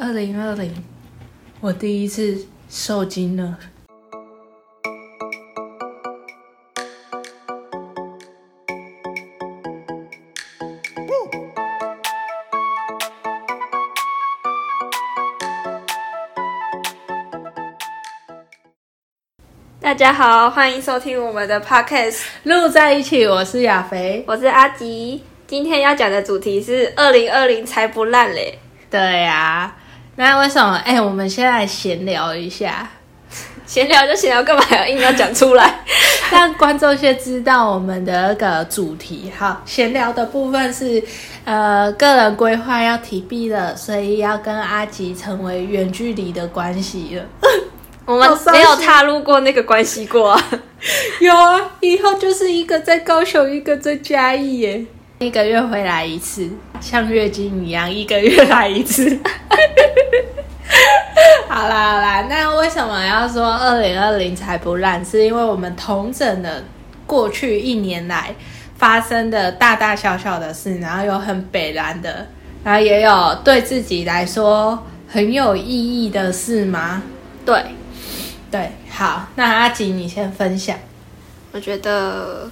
二零二零，我第一次受惊了。大家好，欢迎收听我们的 podcast，录在一起，我是亚肥。我是阿吉。今天要讲的主题是二零二零才不烂嘞。对呀、那为什么？哎、我们先来闲聊一下，闲聊就闲聊，干嘛要硬要讲出来？让观众先知道我们的那个主题。好，闲聊的部分是呃个人规划要提毕了，所以要跟阿吉成为远距离的关系了。我们没有踏入过那个关系过啊。有啊，以后就是一个在高雄，一个在嘉义耶，一个月回来一次，像月经一样，一个月来一次。好啦好啦，那为什么要说二零二零才不烂？是因为我们同整了过去一年来发生的大大小小的事，然后有很北然的，然后也有对自己来说很有意义的事吗？对，对，好，那阿吉你先分享。我觉得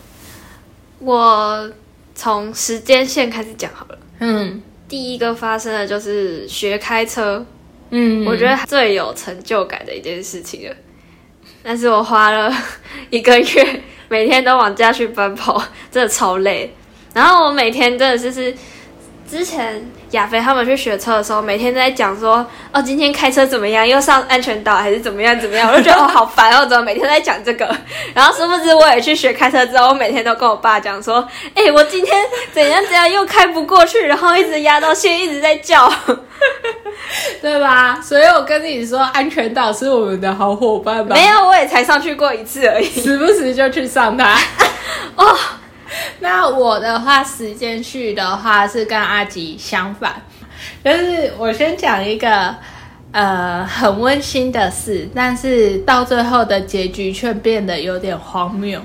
我从时间线开始讲好了。嗯第一个发生的就是学开车，嗯，我觉得最有成就感的一件事情了。但是我花了 一个月，每天都往家去奔跑，真的超累。然后我每天真的就是，之前亚飞他们去学车的时候，每天都在讲说，哦，今天开车怎么样，又上安全岛还是怎么样怎么样，我就觉得哦好烦哦，怎么每天在讲这个？然后殊不知我也去学开车之后，我每天都跟我爸讲说，哎、我今天怎样怎样又开不过去，然后一直压到线，一直在叫。对吧？所以我跟你说，安全岛是我们的好伙伴吧？没，有，我也才上去过一次而已。时不时就去上它。哦，那我的话，时间序的话是跟阿吉相反，就是我先讲一个呃很温馨的事，但是到最后的结局却变得有点荒谬。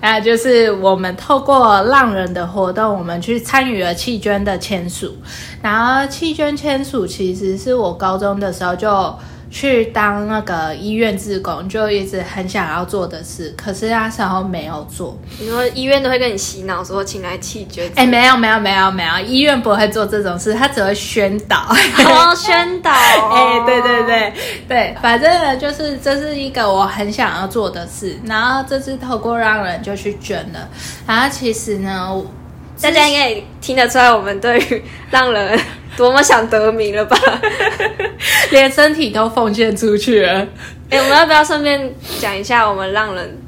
那就是我们透过浪人的活动，我们去参与了弃捐的签署。然后弃捐签署其实是我高中的时候就去当那个医院志工，就一直很想要做的事，可是那时候没有做。你说医院都会跟你洗脑说请来弃捐，哎、没有没有没有没有，医院不会做这种事，他只会宣导。哦，宣导、哎、对对，对对，反正呢，就是这是一个我很想要做的事，然后这次透过让人就去捐了，然后其实呢，大家应该也听得出来我们对于让人多么想得名了吧？连身体都奉献出去了哎、我们要不要顺便讲一下我们让人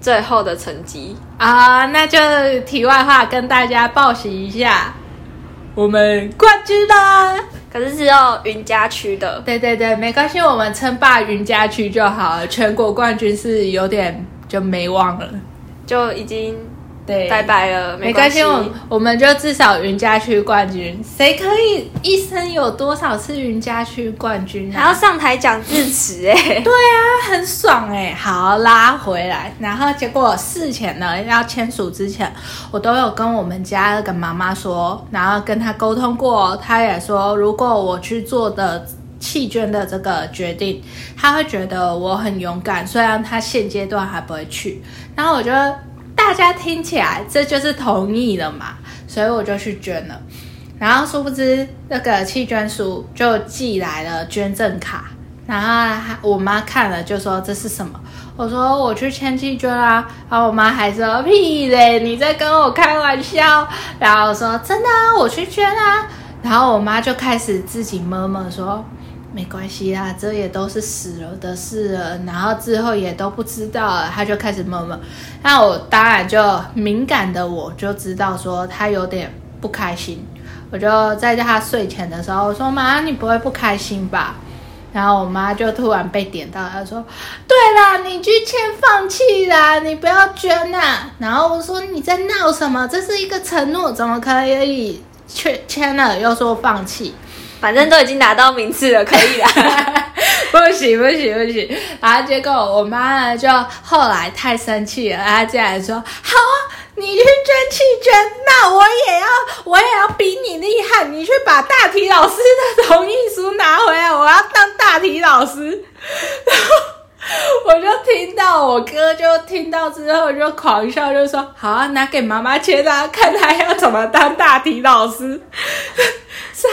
最后的成绩？啊！那就题外话跟大家报喜一下，我们冠军啦！可是只有云家区的，对对对，没关系，我们称霸云家区就好了。全国冠军是有点就没望了，就已经对，拜拜了，没关系。我我们就至少云家区冠军。谁可以一生有多少次云家区冠军啊？还要上台讲致辞哎、对啊，很爽哎、好，拉回来，然后结果事前呢，要签署之前，我都有跟我们家那个妈妈说，然后跟她沟通过，她也说，如果我去做的弃捐的这个决定，她会觉得我很勇敢，虽然她现阶段还不会去，然后我觉得大家听起来这就是同意了嘛，所以我就去捐了。然后殊不知那个弃捐书就寄来了捐赠卡，然后我妈看了就说这是什么？我说我去签弃捐啦，然后我妈还说屁嘞，你在跟我开玩笑。然后我说真的啊，我去捐啊。然后我妈就开始自己摸摸说。没关系啦，这也都是死了的事了，然后之后也都不知道了，她就开始闷闷。那我当然就敏感的我就知道说他有点不开心，我就在他睡前的时候我说：“妈，你不会不开心吧？”然后我妈就突然被点到，她说：“对啦，你去签放弃啦，你不要捐啦。”然后我说：“你在闹什么？这是一个承诺，怎么可以签签了又说放弃？”反正都已经拿到名次了，可以啦。不行不行不行！然后结果我妈呢，就后来太生气了，她竟然说：“好啊，你去捐弃捐，那我也要，我也要比你厉害，你去把大体老师的同意书拿回来我要当大体老师。然后我就听到我哥就听到之后就狂笑，就说：“好啊，拿给妈妈签啊，看他要怎么当大体老师。”是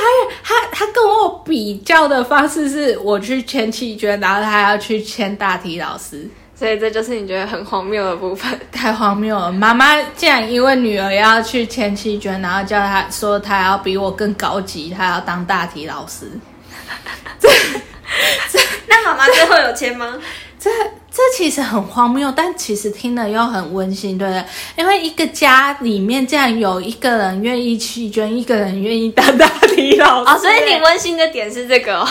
他他他跟我比较的方式是我去签弃捐，然后他要去签大体老师。所以这就是你觉得很荒谬的部分。太荒谬了！妈妈竟然因为女儿要去签弃捐，然后叫她说她要比我更高级，她要当大体老师。那妈妈最后有签吗？这这其实很荒谬，但其实听了又很温馨，对不对？因为一个家里面这样有一个人愿意弃捐，一个人愿意当大体老师，哦，所以你温馨的点是这个哦。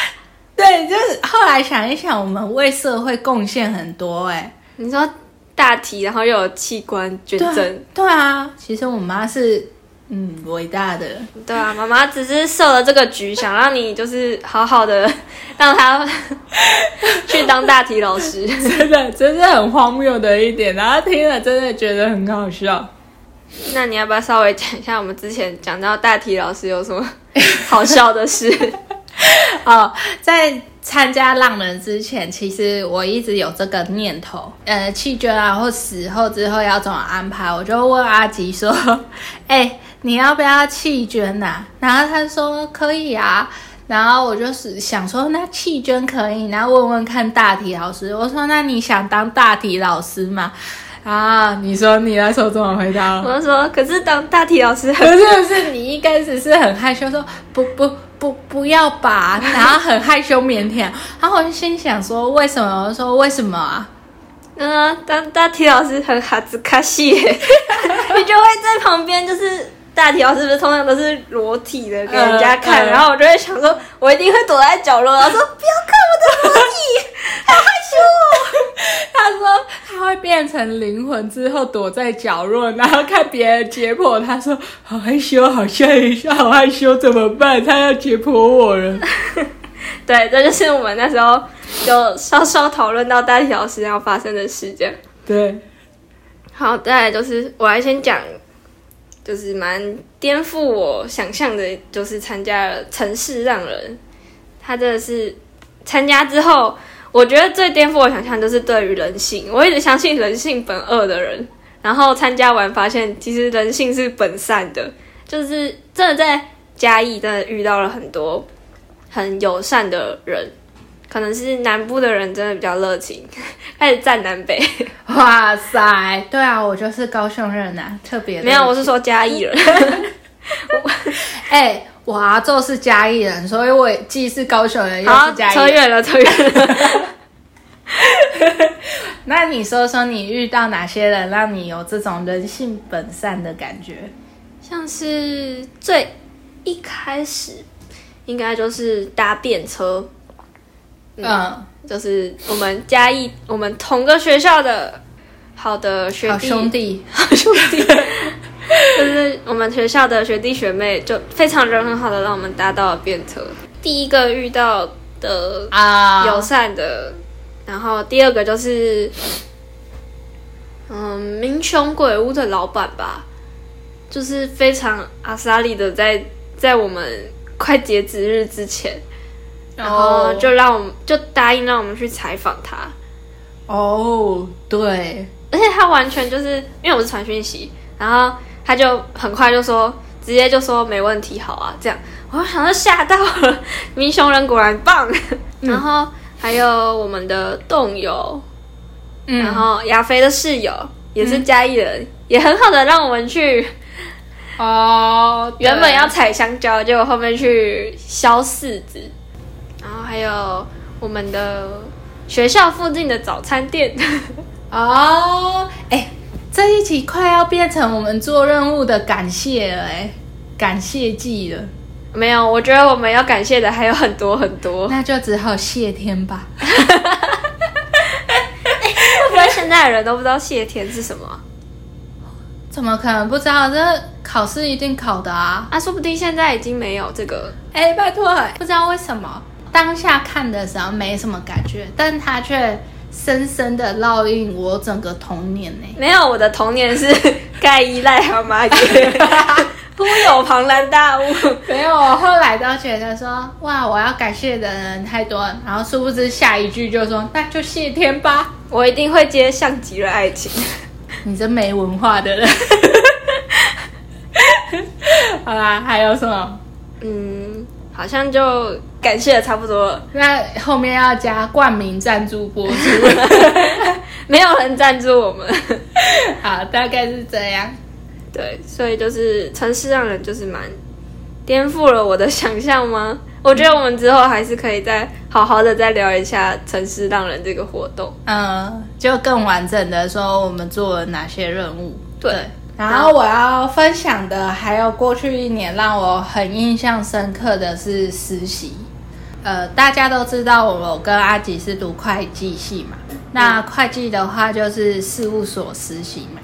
对，就是后来想一想，我们为社会贡献很多哎。你说大体，然后又有器官捐赠，对啊。其实我妈是嗯伟大的，对啊。妈妈只是设了这个局，想让你就是好好的 让他 去当大体老师，真的，真是很荒谬的一点。然后听了真的觉得很好笑。那你要不要稍微讲一下我们之前讲到大体老师有什么好笑的事？哦，在参加浪人之前，其实我一直有这个念头，呃，弃捐啊，或死后之后要怎么安排，我就问阿吉说：“哎，你要不要弃捐呐？”然后他说：“可以啊。”然后我就是想说：“那弃捐可以，然后问问看大体老师。”我说：“那你想当大体老师吗？”啊，你说你那时候怎么回答？我说：“可是当大体老师，可是是你一开始是很害羞，说不不。”不不要吧，然后很害羞腼腆，然后我就心想说为什么？我说为什么啊？嗯，当大体老师很哈兹卡西，你就会在旁边，就是大体老师不是通常都是裸体的给人家看，然后我就会想说，我一定会躲在角落，然后说不要看我的裸体，好害羞哦。他说他会变成灵魂之后躲在角落，然后看别人解剖。他说好害羞，好吓一下，好害羞，怎么办？他要解剖我了。对，这就是我们那时候就稍稍讨论到大体老师要发生的事件。对，好，再来就是我来先讲，就是蛮颠覆我想象的，就是参加了城市让人，他真的是参加之后。我觉得最颠覆我想象就是对于人性，我一直相信人性本恶的人，然后参加完发现其实人性是本善的，就是真的在嘉义真的遇到了很多很友善的人，可能是南部的人真的比较热情，开始站南北。哇塞，对啊，我就是高雄人啊，特别没有，我是说嘉义人。哎。我阿宙是嘉义人，所以我既是高雄人，又是嘉义。扯远了，扯远了。那你说说，你遇到哪些人让你有这种人性本善的感觉？像是最一开始，应该就是搭便车。嗯，就是我们嘉义，我们同个学校的好的学弟兄弟，好兄弟。就是我们学校的学弟学妹，就非常人很好的让我们搭到了便车。第一个遇到的啊。友善的，然后第二个就是，嗯，民雄鬼屋的老板吧，就是非常阿萨利的，在在我们快截止日之前，然后就让我们就答应让我们去采访他。哦，对，而且他完全就是因为我是传讯息，然后。他就很快就说，直接就说没问题，好啊，这样，我想到吓到了，民雄人果然棒。然后还有我们的动友，嗯然后亚飞的室友也是嘉义人，也很好的让我们去。哦，原本要采香蕉，结果后面去削柿子。还有我们的学校附近的早餐店。哦，哎。这一集快要变成我们做任务的感谢了，哎，感谢季了。没有，我觉得我们要感谢的还有很多很多，那就只好谢天吧。会不会现在的人都不知道谢天是什么？怎么可能不知道？这考试一定考的啊！啊，说不定现在已经没有这个。哎，拜托，不知道为什么当下看的时候没什么感觉，但它却。深深的烙印我整个童年呢。没有，我的童年是 盖依赖蛤蟆 忽有庞然大物。没有，我后来都觉得说，哇，我要感谢的人太多了，然后殊不知下一句就说，那就谢天吧。我一定会接像极了爱情。你真没文化的人。好啦，还有什么？嗯，好像就感谢的差不多了。那后面要加冠名赞助播出，没有人赞助我们。好，大概是这样。对，所以就是城市让人就是蛮颠覆了我的想象吗？我觉得我们之后还是可以再好好的再聊一下城市让人这个活动。嗯，就更完整的说我们做了哪些任务。对，然后我要分享的还有过去一年让我很印象深刻的是实习。呃，大家都知道我跟阿吉是读会计系嘛，那会计的话就是事务所实习嘛。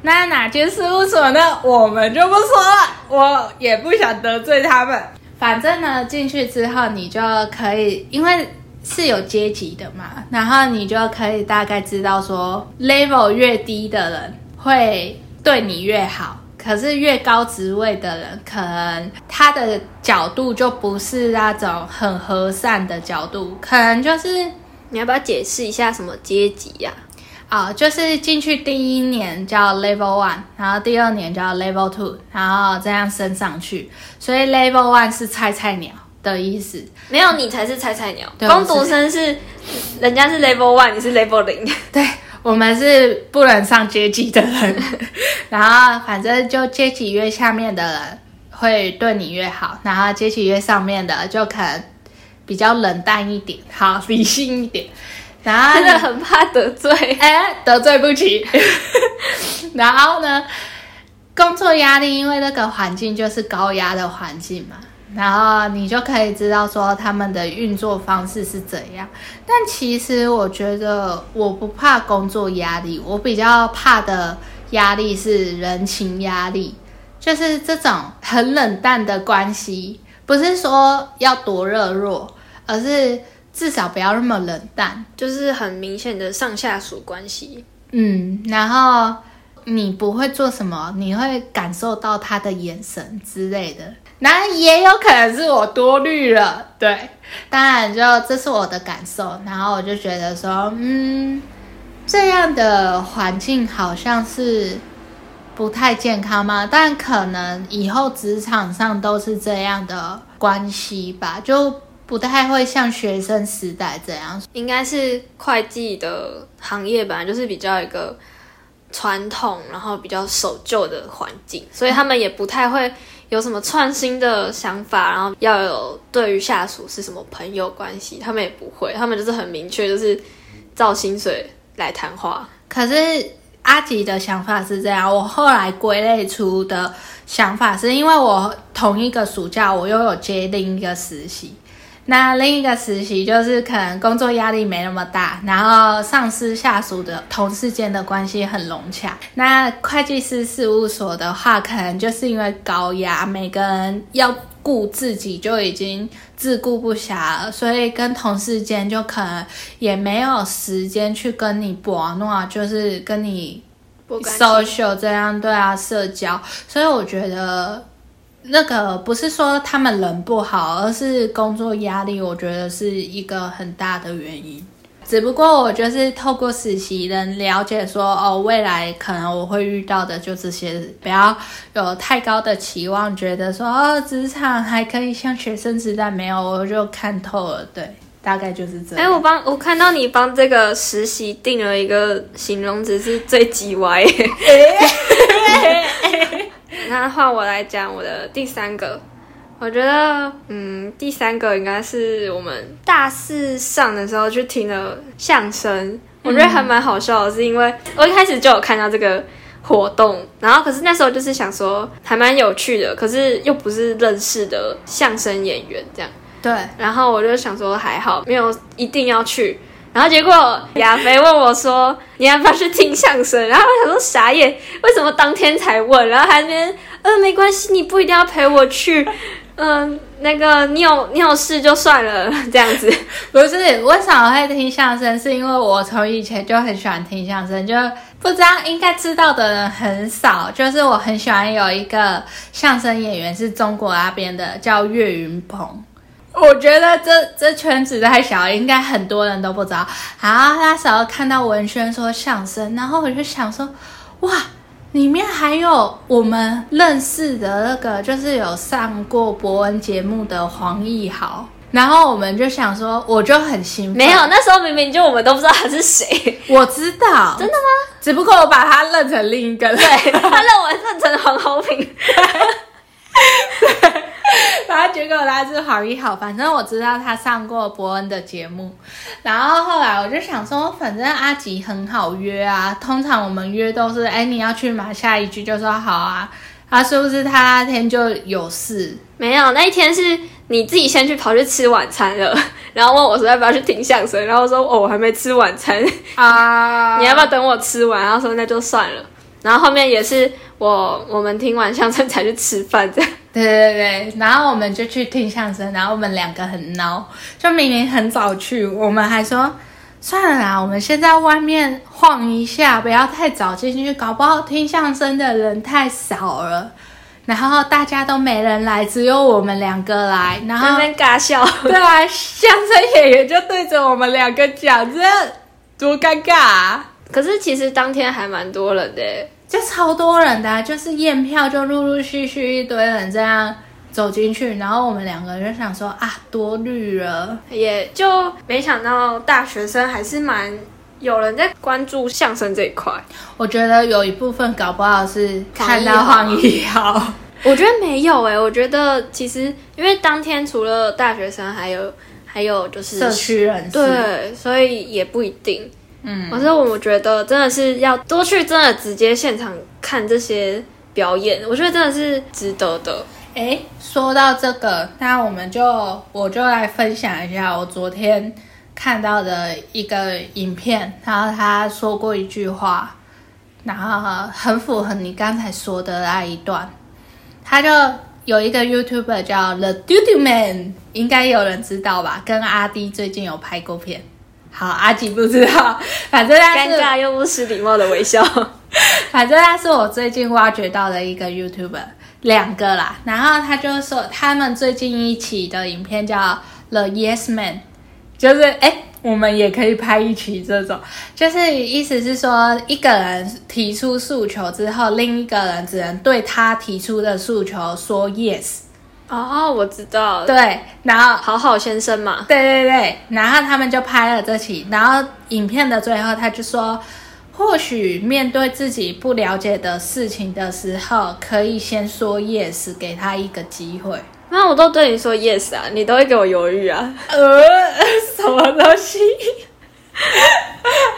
那哪间事务所呢？我们就不说了，我也不想得罪他们。反正呢，进去之后你就可以，因为是有阶级的嘛，然后你就可以大概知道说，level 越低的人会对你越好，可是越高职位的人，可能他的角度就不是那种很和善的角度，可能就是你要不要解释一下什么阶级呀？啊，就是进去第一年叫 Level One，然后第二年叫 Level Two，然后这样升上去。所以 Level One 是菜菜鸟的意思，没有你才是菜菜鸟。对工读生是人家是 Level One，你是 Level 零。对我们是不能上阶级的人。然后反正就阶级越下面的人会对你越好，然后阶级越上面的就可能比较冷淡一点，好理性一点。然后真的很怕得罪。哎，得罪不起。然后呢，工作压力，因为那个环境就是高压的环境嘛，然后你就可以知道说他们的运作方式是怎样。但其实我觉得我不怕工作压力，我比较怕的压力是人情压力，就是这种很冷淡的关系，不是说要多热络，而是。至少不要那么冷淡，就是很明显的上下属关系。嗯，然后你不会做什么，你会感受到他的眼神之类的。那也有可能是我多虑了，对，当然就这是我的感受。然后我就觉得说，嗯，这样的环境好像是不太健康吗？但可能以后职场上都是这样的关系吧，就。不太会像学生时代这样，应该是会计的行业本来就是比较一个传统，然后比较守旧的环境，所以他们也不太会有什么创新的想法，然后要有对于下属是什么朋友关系，他们也不会，他们就是很明确，就是照薪水来谈话。可是阿吉的想法是这样，我后来归类出的想法是因为我同一个暑假我又有接另一个实习。那另一个实习就是可能工作压力没那么大，然后上司下属的同事间的关系很融洽。那会计师事务所的话，可能就是因为高压，每个人要顾自己就已经自顾不暇了，所以跟同事间就可能也没有时间去跟你博诺，就是跟你 social 这样对啊社交。所以我觉得。那个不是说他们人不好，而是工作压力，我觉得是一个很大的原因。只不过我就是透过实习能了解说，哦，未来可能我会遇到的就这些，不要有太高的期望，觉得说哦，职场还可以像学生时代没有，我就看透了。对，大概就是这样。哎，我帮我看到你帮这个实习定了一个形容词，是最叽歪。那换我来讲我的第三个，我觉得，嗯，第三个应该是我们大四上的时候去听了相声，我觉得还蛮好笑的，是因为我一开始就有看到这个活动，然后可是那时候就是想说还蛮有趣的，可是又不是认识的相声演员这样，对，然后我就想说还好，没有一定要去。然后结果亚飞问我说：“你要不要去听相声？”然后我说傻眼，为什么当天才问？然后还那边呃没关系，你不一定要陪我去，嗯，那个你有你有事就算了 这样子。不是为什么会听相声？是因为我从以前就很喜欢听相声，就不知道应该知道的人很少。就是我很喜欢有一个相声演员是中国那边的，叫岳云鹏。我觉得这这圈子太小，应该很多人都不知道。然后那时候看到文轩说相声，然后我就想说，哇，里面还有我们认识的那个，就是有上过博文节目的黄义豪。然后我们就想说，我就很兴奋。没有，那时候明明就我们都不知道他是谁。我知道，真的吗？只不过我把他认成另一个人，对他认为认成黄豪平。对，然后结果他是黄一好，反正我知道他上过伯恩的节目，然后后来我就想说，反正阿吉很好约啊，通常我们约都是，哎，你要去吗？下一句就说好啊，啊，是不是他那天就有事？没有，那一天是你自己先去跑去吃晚餐了，然后问我说要不要去听相声，然后说哦我还没吃晚餐啊，你要不要等我吃完？然后说那就算了，然后后面也是我我们听完相声才去吃饭这样。对对对，然后我们就去听相声，然后我们两个很孬，就明明很早去，我们还说算了啦，我们先在外面晃一下，不要太早进去，搞不好听相声的人太少了，然后大家都没人来，只有我们两个来，然后那边尬笑，对啊，相声演员就对着我们两个讲，这多尴尬啊！可是其实当天还蛮多人的。就超多人的，就是验票就陆陆续续一堆人这样走进去，然后我们两个就想说啊，多虑了，也就没想到大学生还是蛮有人在关注相声这一块。我觉得有一部分搞不好是看到黄一豪，我觉得没有哎，我觉得其实因为当天除了大学生，还有还有就是社区人士，对，所以也不一定。嗯，可是我觉得真的是要多去，真的直接现场看这些表演，我觉得真的是值得的。哎，说到这个，那我们就我就来分享一下我昨天看到的一个影片，然后他说过一句话，然后很符合你刚才说的那一段。他就有一个 YouTuber 叫 The Duty Man，应该有人知道吧？跟阿弟最近有拍过片。好，阿吉不知道，反正他是尴尬又不失礼貌的微笑。反正他是我最近挖掘到的一个 YouTuber，两个啦。然后他就说，他们最近一期的影片叫《The Yes Man》，就是哎，我们也可以拍一期这种，就是意思是说，一个人提出诉求之后，另一个人只能对他提出的诉求说 Yes。哦，我知道，对，然后好好先生嘛，对对对，然后他们就拍了这期，然后影片的最后他就说，或许面对自己不了解的事情的时候，可以先说 yes，给他一个机会。那我都对你说 yes 啊，你都会给我犹豫啊，呃，什么东西？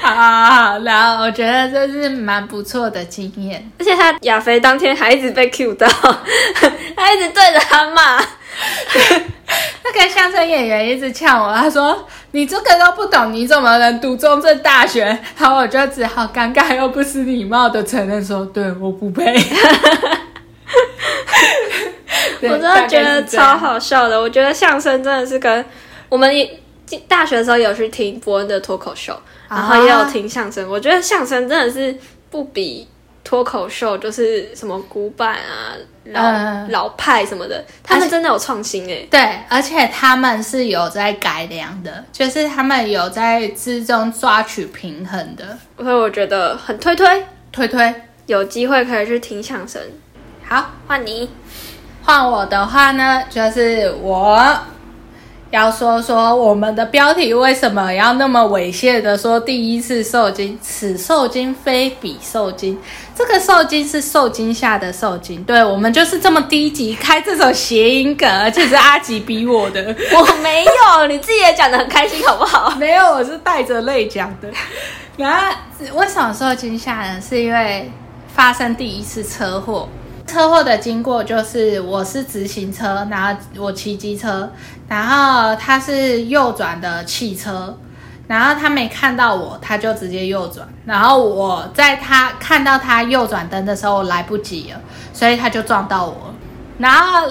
好 好好，然后我觉得这是蛮不错的经验，而且他亚飞当天还一直被 Q 到，他一直对着他骂，那个相声演员一直呛我，他说你这个都不懂，你怎么能读中正大学？然后我就只好尴尬又不失礼貌的承认说，对，我不配。我真的觉得超好笑的，我觉得相声真的是跟我们大学的时候有去听伯恩的脱口秀，然后也有听相声。我觉得相声真的是不比脱口秀，就是什么古板啊、老老派什么的，他们真的有创新诶。对，而且他们是有在改良的，就是他们有在之中抓取平衡的。所以我觉得很推推推推，有机会可以去听相声。好，换你，换我的话呢，就是我。要说说我们的标题为什么要那么猥亵的说第一次受精，此受精非彼受精，这个受精是受惊吓的受精，对我们就是这么低级开这种谐音梗，而且是阿吉逼我的，我没有，你自己也讲的很开心好不好？没有，我是带着泪讲的。然后为什么受惊吓呢？是因为发生第一次车祸。车祸的经过就是，我是直行车，然后我骑机车，然后他是右转的汽车，然后他没看到我，他就直接右转，然后我在他看到他右转灯的时候来不及了，所以他就撞到我。然后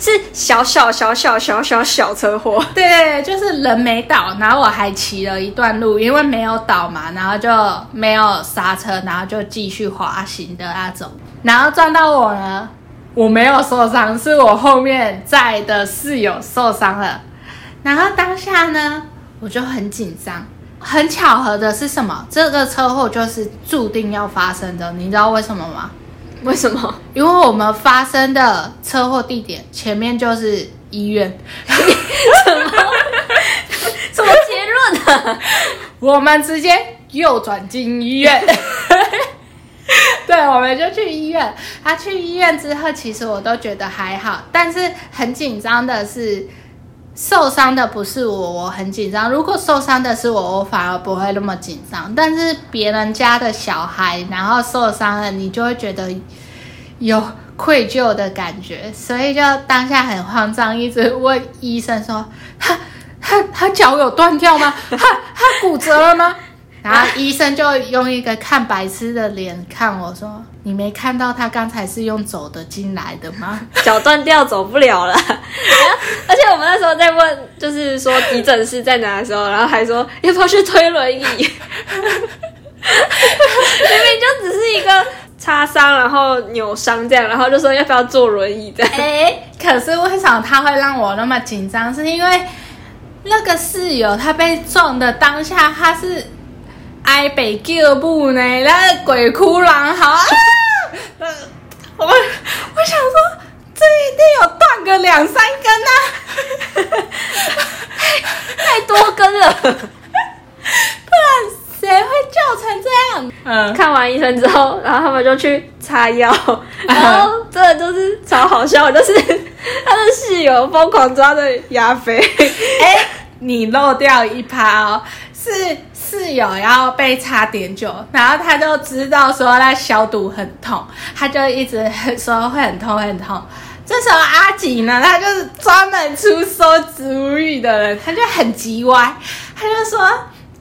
是小小小小小小小车祸，对 对对，就是人没倒，然后我还骑了一段路，因为没有倒嘛，然后就没有刹车，然后就继续滑行的那种，然后撞到我呢，我没有受伤，是我后面在的室友受伤了，然后当下呢，我就很紧张。很巧合的是什么？这个车祸就是注定要发生的，你知道为什么吗？为什么？因为我们发生的车祸地点前面就是医院，什么？什么结论啊？我们直接右转进医院。对，我们就去医院。他去医院之后，其实我都觉得还好，但是很紧张的是。受伤的不是我，我很紧张。如果受伤的是我，我反而不会那么紧张。但是别人家的小孩，然后受伤了，你就会觉得有愧疚的感觉，所以就当下很慌张，一直问医生说：“他他他脚有断掉吗？他他骨折了吗？”然后医生就用一个看白痴的脸看我说：“你没看到他刚才是用走的进来的吗？脚断掉走不了了。而且我们那时候在问，就是说急诊室在哪的时候，然后还说要不要去推轮椅。明明就只是一个擦伤，然后扭伤这样，然后就说要不要坐轮椅的。哎，可是为什么他会让我那么紧张？是因为那个室友他被撞的当下，他是。挨北叫母呢，那个鬼哭狼嚎啊！我我想说，这一定有断个两三根啊，太多根了，不然谁会叫成这样？嗯，看完医生之后，然后他们就去擦药，然后真的就是超好笑，就是 他的室友疯狂抓着亚飞，哎，你漏掉一趴哦，是。室友要被擦碘酒，然后他就知道说他消毒很痛，他就一直说会很痛很痛。这时候阿吉呢，他就是专门出馊植物语的人，他就很急歪，他就说：“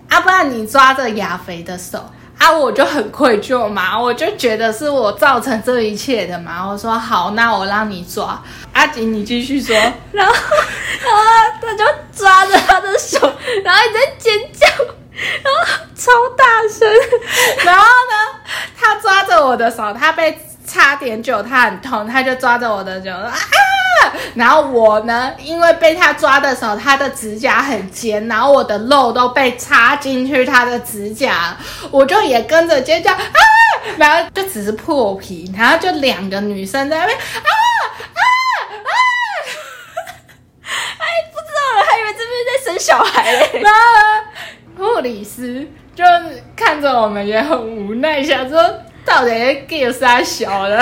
啊，不然你抓着亚肥的手啊，我就很愧疚嘛，我就觉得是我造成这一切的嘛。”我说：“好，那我让你抓。”阿吉，你继续说。然后啊，他就抓着他的手，然后你在尖叫。然后超大声，然后呢，他抓着我的手，他被差点酒，他很痛，他就抓着我的手啊，然后我呢，因为被他抓的时候，他的指甲很尖，然后我的肉都被插进去他的指甲，我就也跟着尖叫啊，然后就只是破皮，然后就两个女生在那边啊啊啊，哎，不知道了，还以为这边在生小孩嘞。护理师就看着我们也很无奈，想说到底给啥小了，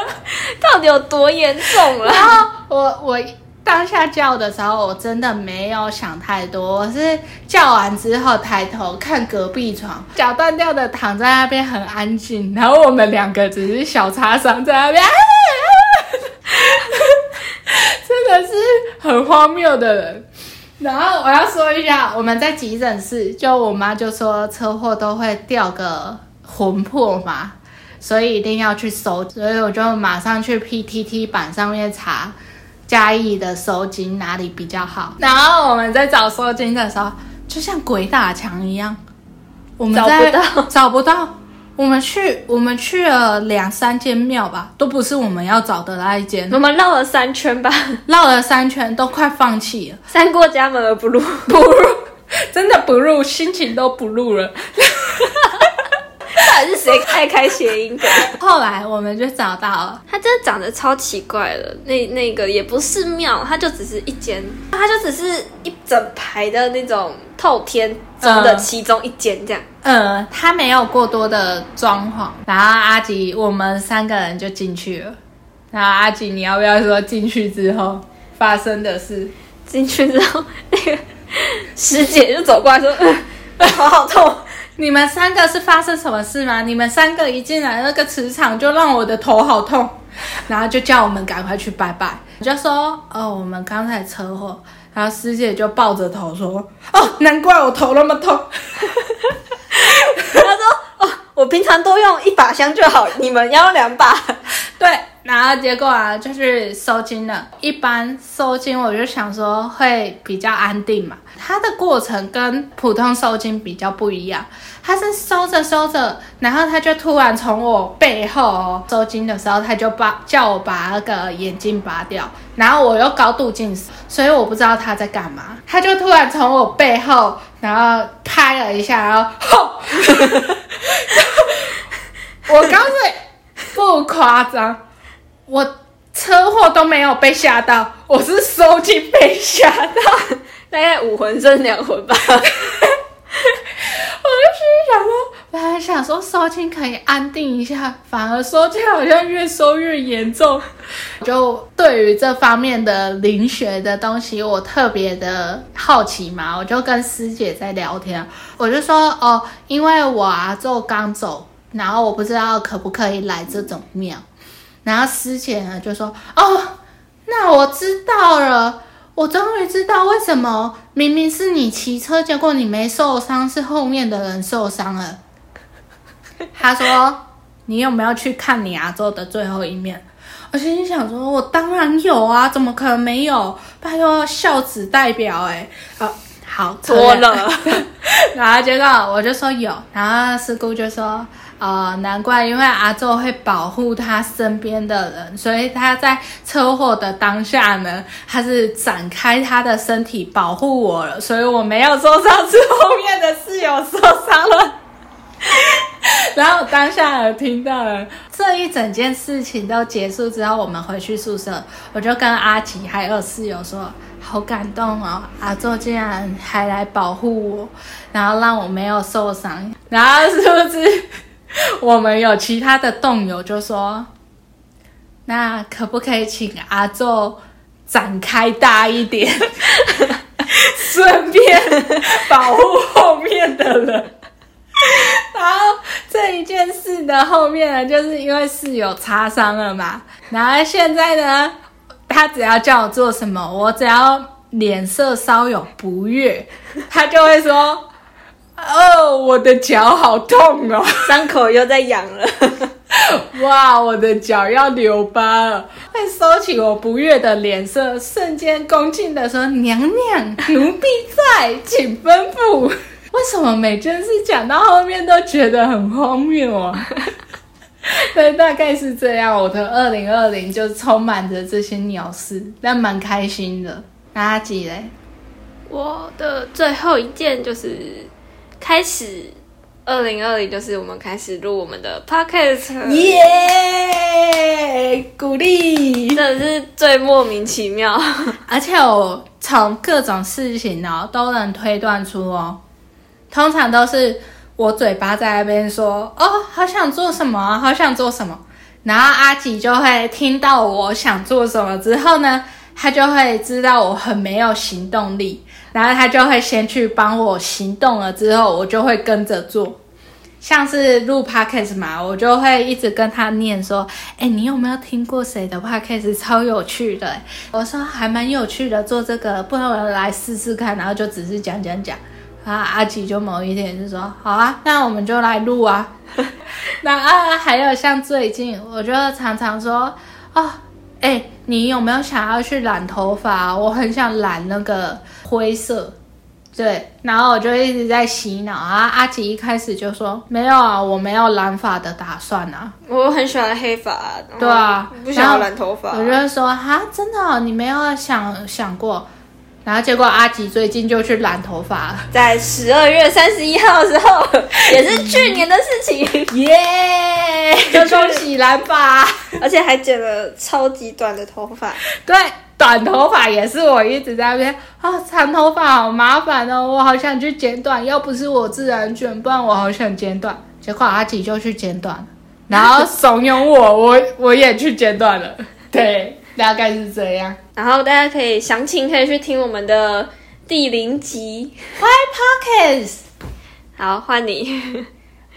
到底有多严重了？然后我我当下叫的时候，我真的没有想太多，我是叫完之后抬头看隔壁床，脚断掉的躺在那边很安静，然后我们两个只是小擦伤在那边，真的是很荒谬的人。然后我要说一下，我们在急诊室，就我妈就说车祸都会掉个魂魄嘛，所以一定要去收，所以我就马上去 PTT 板上面查嘉义的收金哪里比较好。然后我们在找收金的时候，就像鬼打墙一样，我们找不到，找不到。我们去，我们去了两三间庙吧，都不是我们要找的那一间。我们绕了三圈吧，绕了三圈都快放弃了。三过家门而不入，不入，真的不入，心情都不入了。到底是谁爱开谐音梗？后来我们就找到了，它真的长得超奇怪的。那那个也不是庙，它就只是一间，它就只是一整排的那种透天中的其中一间这样。嗯，它没有过多的装潢。然后阿吉，我们三个人就进去了。然后阿吉，你要不要说进去之后发生的事？进去之后，那个师姐就走过来说：“好 好痛。”你们三个是发生什么事吗？你们三个一进来，那个磁场就让我的头好痛，然后就叫我们赶快去拜拜。我就说哦，我们刚才车祸，然后师姐就抱着头说：“哦，难怪我头那么痛。”他说：“哦，我平常都用一把香就好，你们要两把。”对然后结果啊，就是收金了。一般收金，我就想说会比较安定嘛。它的过程跟普通收金比较不一样，它是收着收着，然后他就突然从我背后收金的时候，他就把叫我把那个眼镜拔掉，然后我又高度近视，所以我不知道他在干嘛。他就突然从我背后，然后拍了一下，然后吼，我刚才不夸张，我车祸都没有被吓到，我是收金被吓到。大概五魂剩两魂吧。我就心想说，本来想说收金可以安定一下，反而收金好像越收越严重。就对于这方面的灵学的东西，我特别的好奇嘛，我就跟师姐在聊天，我就说哦，因为我啊就刚走，然后我不知道可不可以来这种庙，然后师姐呢就说哦，那我知道了。我终于知道为什么明明是你骑车，结果你没受伤，是后面的人受伤了。他说：“你有没有去看你阿周的最后一面？”我心里想说：“我当然有啊，怎么可能没有？拜托，孝子代表哎，啊，好多了。” 然后结果我就说有，然后师姑就说。呃，难怪，因为阿宙会保护他身边的人，所以他在车祸的当下呢，他是展开他的身体保护我了，所以我没有受伤，是后面的室友受伤了。然后当下听到了这一整件事情都结束之后，我们回去宿舍，我就跟阿吉还有室友说，好感动哦，阿宙竟然还来保护我，然后让我没有受伤，然后是不是？我们有其他的动友就说，那可不可以请阿宙展开大一点，顺便保护后面的人。然后这一件事的后面呢，就是因为室友擦伤了嘛。然后现在呢，他只要叫我做什么，我只要脸色稍有不悦，他就会说。哦，我的脚好痛哦，伤口又在痒了。哇，我的脚要留疤了。会收起我不悦的脸色，瞬间恭敬的说：“娘娘，奴婢在，请吩咐。”为什么每件事讲到后面都觉得很荒谬啊？对，大概是这样。我的二零二零就充满着这些鸟事，但蛮开心的。垃圾嘞，我的最后一件就是。开始，二零二零就是我们开始录我们的 podcast，耶！鼓励，真的是最莫名其妙。而且我从各种事情哦都能推断出哦，通常都是我嘴巴在那边说哦，好想做什么，好想做什么，然后阿吉就会听到我想做什么之后呢，他就会知道我很没有行动力。然后他就会先去帮我行动了，之后我就会跟着做。像是录 podcast 嘛，我就会一直跟他念说：“哎，你有没有听过谁的 podcast 超有趣的？”我说还蛮有趣的，做这个，不然我来试试看。然后就只是讲讲讲。啊，阿吉就某一天就说：“好啊，那我们就来录啊。”那啊，还有像最近，我就常常说：“哦，哎，你有没有想要去染头发？我很想染那个。”灰色，对，然后我就一直在洗脑啊。阿吉一开始就说没有啊，我没有染发的打算啊。我很喜欢黑发，对啊，不想要染头发。我就说哈，真的，你没有想想过。然后结果阿吉最近就去染头发，在十二月三十一号的时候，也是去年的事情，耶！就恭喜染发，而且还剪了超级短的头发。对，短头发也是我一直在那边啊，长头发好麻烦哦，我好想去剪短，要不是我自然卷，不然我好想剪短。结果阿吉就去剪短，然后怂恿我，我我也去剪短了。对。大概是这样，然后大家可以详情可以去听我们的第零集《Hi Pockets》。好，换你。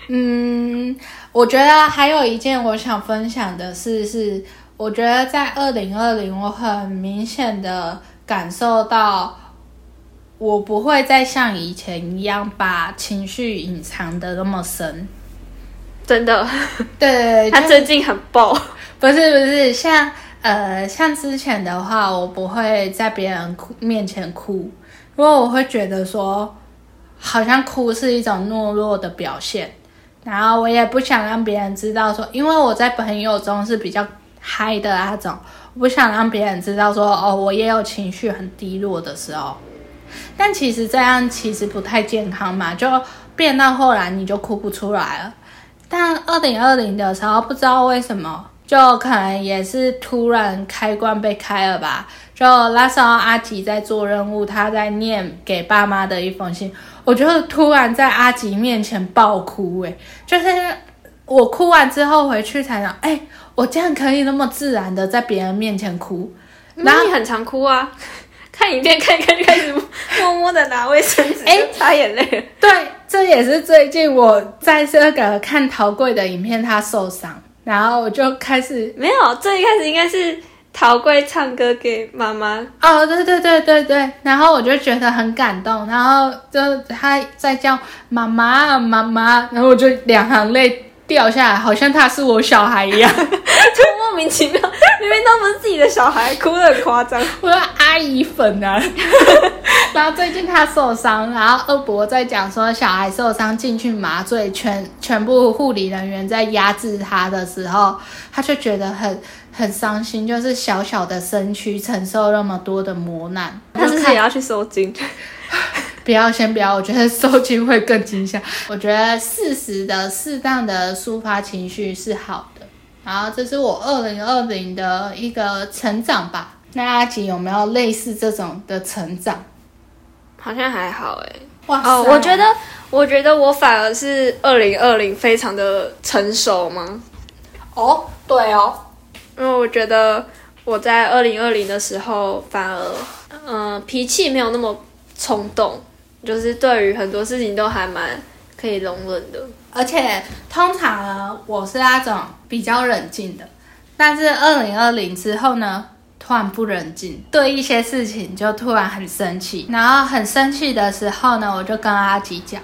嗯，我觉得还有一件我想分享的是，是我觉得在二零二零，我很明显的感受到，我不会再像以前一样把情绪隐藏的那么深。真的，对，他最近很爆。不是不是，像呃像之前的话，我不会在别人哭面前哭，因为我会觉得说，好像哭是一种懦弱的表现，然后我也不想让别人知道说，因为我在朋友中是比较嗨的那种，我不想让别人知道说，哦，我也有情绪很低落的时候。但其实这样其实不太健康嘛，就变到后来你就哭不出来了。但二零二零的时候，不知道为什么，就可能也是突然开关被开了吧。就那时候阿吉在做任务，他在念给爸妈的一封信，我就突然在阿吉面前爆哭。诶，就是我哭完之后回去才想，哎，我竟然可以那么自然的在别人面前哭。然后你很常哭啊。看影片看一看就开始默默的拿卫生纸，哎，擦眼泪。对，这也是最近我在这个看陶贵的影片，他受伤，然后我就开始没有，最一开始应该是陶贵唱歌给妈妈。哦，对对对对对，然后我就觉得很感动，然后就他在叫妈妈妈妈，然后我就两行泪。掉下来，好像他是我小孩一样，就莫名其妙，明明都不是自己的小孩，哭得很夸张。我说阿姨粉啊，然后最近他受伤，然后二伯在讲说小孩受伤进去麻醉，全全部护理人员在压制他的时候，他就觉得很很伤心，就是小小的身躯承受那么多的磨难，他是不是也要去收金？不要，先不要。我觉得收金会更惊吓。我觉得适时的、适当的抒发情绪是好的。然后，这是我二零二零的一个成长吧。那阿吉有没有类似这种的成长？好像还好哎。哇哦，我觉得，我觉得我反而是二零二零非常的成熟吗？哦，对哦。因为我觉得我在二零二零的时候，反而嗯脾气没有那么冲动。就是对于很多事情都还蛮可以容忍的，而且通常呢，我是那种比较冷静的，但是二零二零之后呢，突然不冷静，对一些事情就突然很生气，然后很生气的时候呢，我就跟阿吉讲，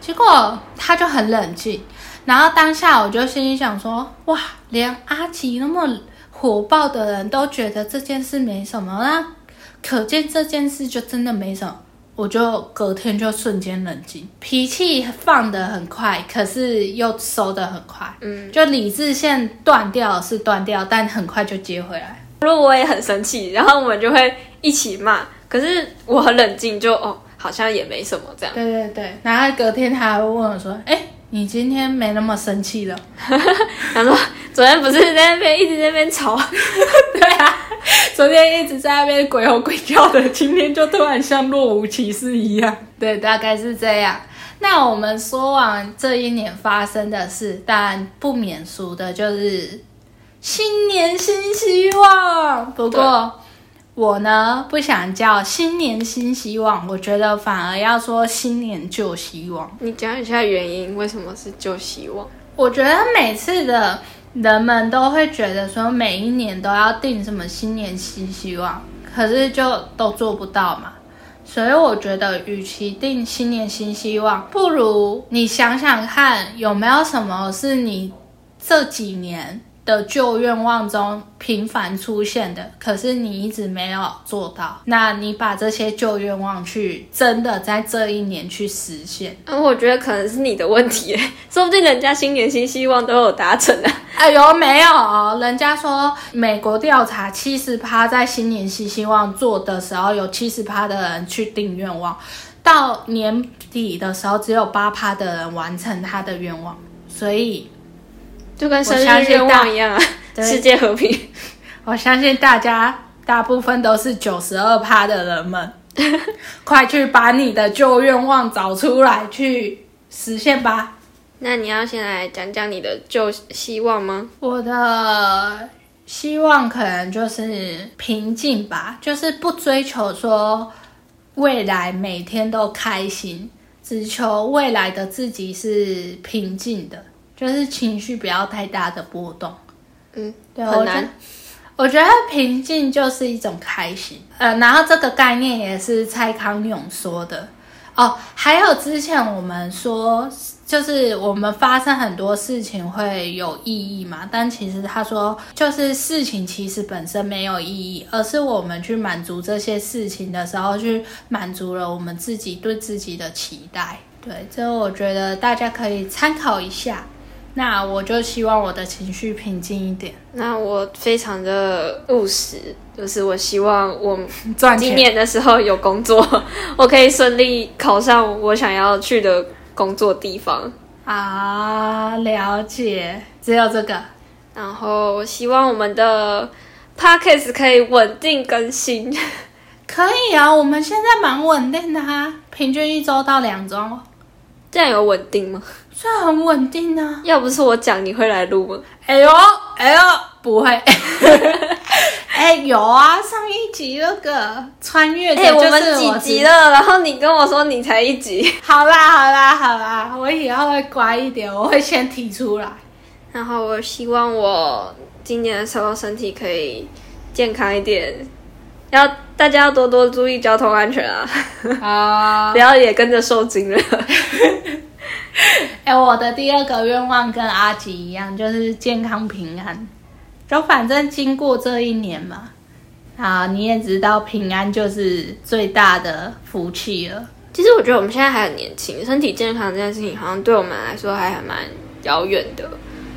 结果他就很冷静，然后当下我就心里想说，哇，连阿吉那么火爆的人都觉得这件事没什么，啦可见这件事就真的没什么。我就隔天就瞬间冷静，脾气放得很快，可是又收得很快。嗯，就理智线断掉是断掉，但很快就接回来。如果我也很生气，然后我们就会一起骂。可是我很冷静，就哦，好像也没什么这样。对对对，然后隔天他还会问我说：“哎。”你今天没那么生气了？他说昨天不是在那边一直在那边吵，对啊，昨天一直在那边鬼吼鬼叫的，今天就突然像若无其事一样。对，大概是这样。那我们说完这一年发生的事，但不免俗的就是新年新希望。不过。我呢不想叫新年新希望，我觉得反而要说新年旧希望。你讲一下原因，为什么是旧希望？我觉得每次的人们都会觉得说每一年都要定什么新年新希望，可是就都做不到嘛。所以我觉得，与其定新年新希望，不如你想想看有没有什么是你这几年。的旧愿望中频繁出现的，可是你一直没有做到。那你把这些旧愿望去真的在这一年去实现，嗯，我觉得可能是你的问题，说不定人家新年新希望都有达成啊。哎呦，没有，人家说美国调查七十趴在新年新希望做的时候，有七十趴的人去定愿望，到年底的时候只有八趴的人完成他的愿望，所以。就跟生日愿望一样啊，世界和平。我相信大家大部分都是九十二趴的人们，快去把你的旧愿望找出来去实现吧。那你要先来讲讲你的旧希望吗？我的希望可能就是平静吧，就是不追求说未来每天都开心，只求未来的自己是平静的。就是情绪不要太大的波动，嗯，对，很难。我觉得平静就是一种开心，呃，然后这个概念也是蔡康永说的，哦，还有之前我们说，就是我们发生很多事情会有意义嘛，但其实他说，就是事情其实本身没有意义，而是我们去满足这些事情的时候，去满足了我们自己对自己的期待。对，这我觉得大家可以参考一下。那我就希望我的情绪平静一点，那我非常的务实，就是我希望我。今年的时候有工作，我可以顺利考上我想要去的工作地方。啊，了解，只有这个。然后我希望我们的 podcast 可以稳定更新。可以啊，我们现在蛮稳定的哈，平均一周到两周。这样有稳定吗？算很稳定啊。要不是我讲，你会来录吗？哎呦，哎呦，不会。哎，有啊，上一集那个穿越的，我们几集了？然后你跟我说你才一集。好啦，好啦，好啦，我以后会乖一点，我会先提出来。然后我希望我今年的时候身体可以健康一点，要大家要多多注意交通安全啊！啊，不要也跟着受惊了。哎，我的第二个愿望跟阿吉一样，就是健康平安。就反正经过这一年嘛，啊，你也知道，平安就是最大的福气了。其实我觉得我们现在还很年轻，身体健康这件事情好像对我们来说还还蛮遥远的。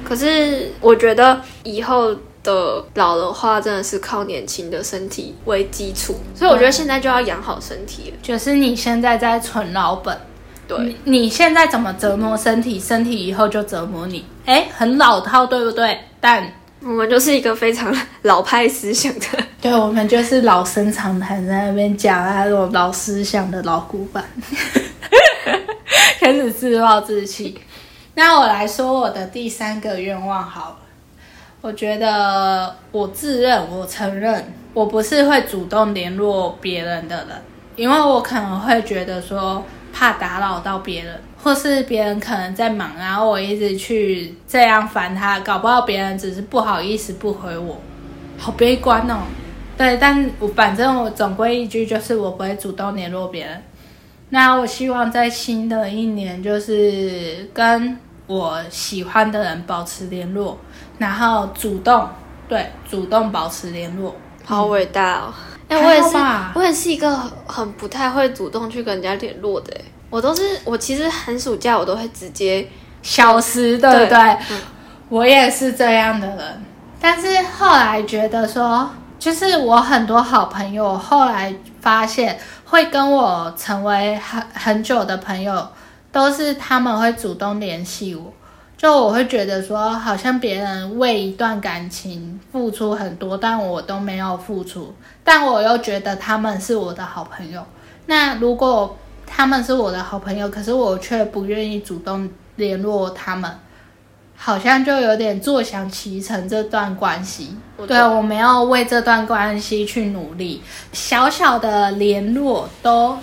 可是我觉得以后的老的话，真的是靠年轻的身体为基础，所以我觉得现在就要养好身体。就是你现在在存老本。对，你现在怎么折磨身体，身体以后就折磨你。哎，很老套，对不对？但我们就是一个非常老派思想的，对，我们就是老生常谈，在那边讲那种老思想的老古板，开始自暴自弃。那我来说我的第三个愿望好了，我觉得我自认，我承认，我不是会主动联络别人的人，因为我可能会觉得说。怕打扰到别人，或是别人可能在忙，然后我一直去这样烦他，搞不好别人只是不好意思不回我，好悲观哦。对，但我反正我总归一句，就是我不会主动联络别人。那我希望在新的一年，就是跟我喜欢的人保持联络，然后主动对主动保持联络，好伟大哦。哎，我也是，我也是一个很不太会主动去跟人家联络的。我都是，我其实寒暑假我都会直接消失，对不对？我也是这样的人。但是后来觉得说，就是我很多好朋友，后来发现会跟我成为很很久的朋友，都是他们会主动联系我。就我会觉得说，好像别人为一段感情付出很多，但我都没有付出，但我又觉得他们是我的好朋友。那如果他们是我的好朋友，可是我却不愿意主动联络他们，好像就有点坐享其成这段关系。对，我没有为这段关系去努力，小小的联络都。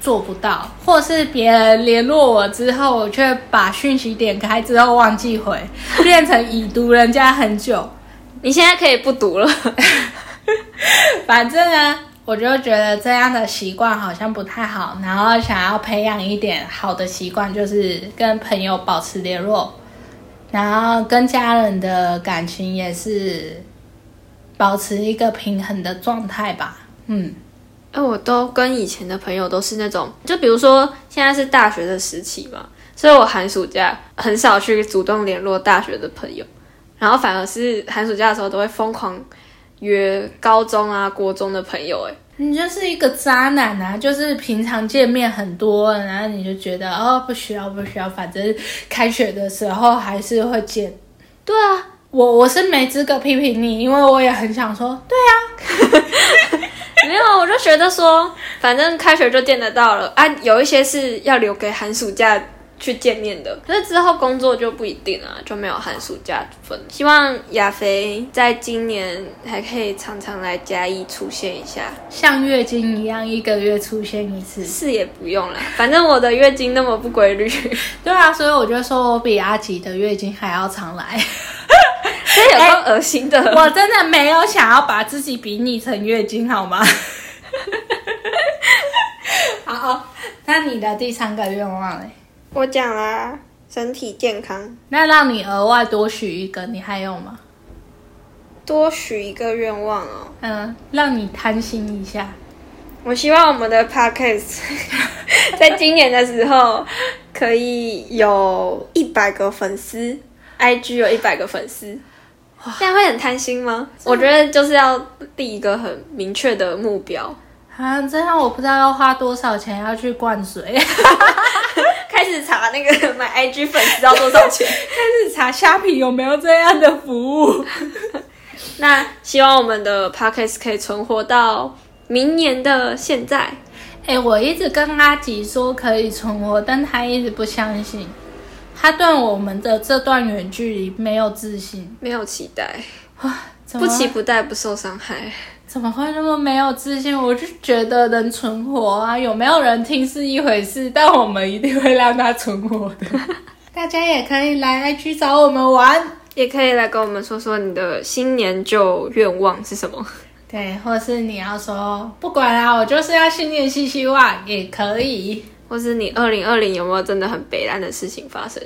做不到，或是别人联络我之后，我却把讯息点开之后忘记回，变成已读人家很久。你现在可以不读了。反正呢，我就觉得这样的习惯好像不太好，然后想要培养一点好的习惯，就是跟朋友保持联络，然后跟家人的感情也是保持一个平衡的状态吧。嗯。哎，我都跟以前的朋友都是那种，就比如说现在是大学的时期嘛，所以我寒暑假很少去主动联络大学的朋友，然后反而是寒暑假的时候都会疯狂约高中啊、国中的朋友。哎，你就是一个渣男啊！就是平常见面很多，然后你就觉得哦，不需要不需要，反正开学的时候还是会见。对啊，我我是没资格批评你，因为我也很想说，对啊。我就觉得说，反正开学就见得到了啊。有一些是要留给寒暑假去见面的，可是之后工作就不一定了，就没有寒暑假分。希望亚肥在今年还可以常常来嘉义出现一下，像月经一样一个月出现一次。是也不用了，反正我的月经那么不规律。对啊，所以我就说我比阿吉的月经还要常来。这有多恶心的！我真的没有想要把自己比拟成月经，好吗？好 好，那你的第三个愿望嘞？我讲啦，身体健康，那让你额外多许一个，你还有吗？多许一个愿望哦。嗯，让你贪心一下。我希望我们的 podcast 在今年的时候可以有一百个粉丝，IG 有一百个粉丝。这样会很贪心吗？我觉得就是要立一个很明确的目标。啊，这样我不知道要花多少钱要去灌水，开始查那个 买 IG 粉丝要多少钱，开始查虾皮有没有这样的服务。那希望我们的 podcast 可以存活到明年的现在。哎、我一直跟阿吉说可以存活，但他一直不相信。他对我们的这段远距离没有自信，没有期待，哇，怎么不期不待，不受伤害。怎么会那么没有自信？我就觉得能存活啊，有没有人听是一回事，但我们一定会让他存活的。大家也可以来 IG 找我们玩，也可以来跟我们说说你的新年旧愿望是什么。对，或是你要说不管啦，我就是要新年新希望也可以。或是你二零二零有没有真的很悲惨的事情发生？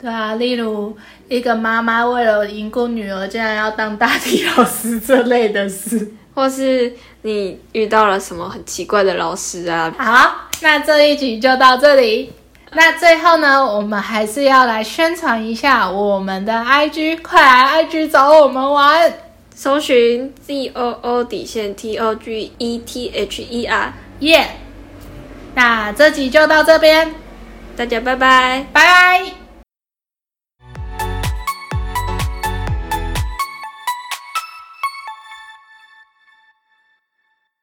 对啊，例如一个妈妈为了赢过女儿，竟然要当大体老师这类的事。或是你遇到了什么很奇怪的老师啊？好，那这一集就到这里。那最后呢，我们还是要来宣传一下我们的 IG，快来 IG 找我们玩，搜寻 Z O O 底线 T O G E T H E R，耶、那这集就到这边，大家拜拜。拜拜。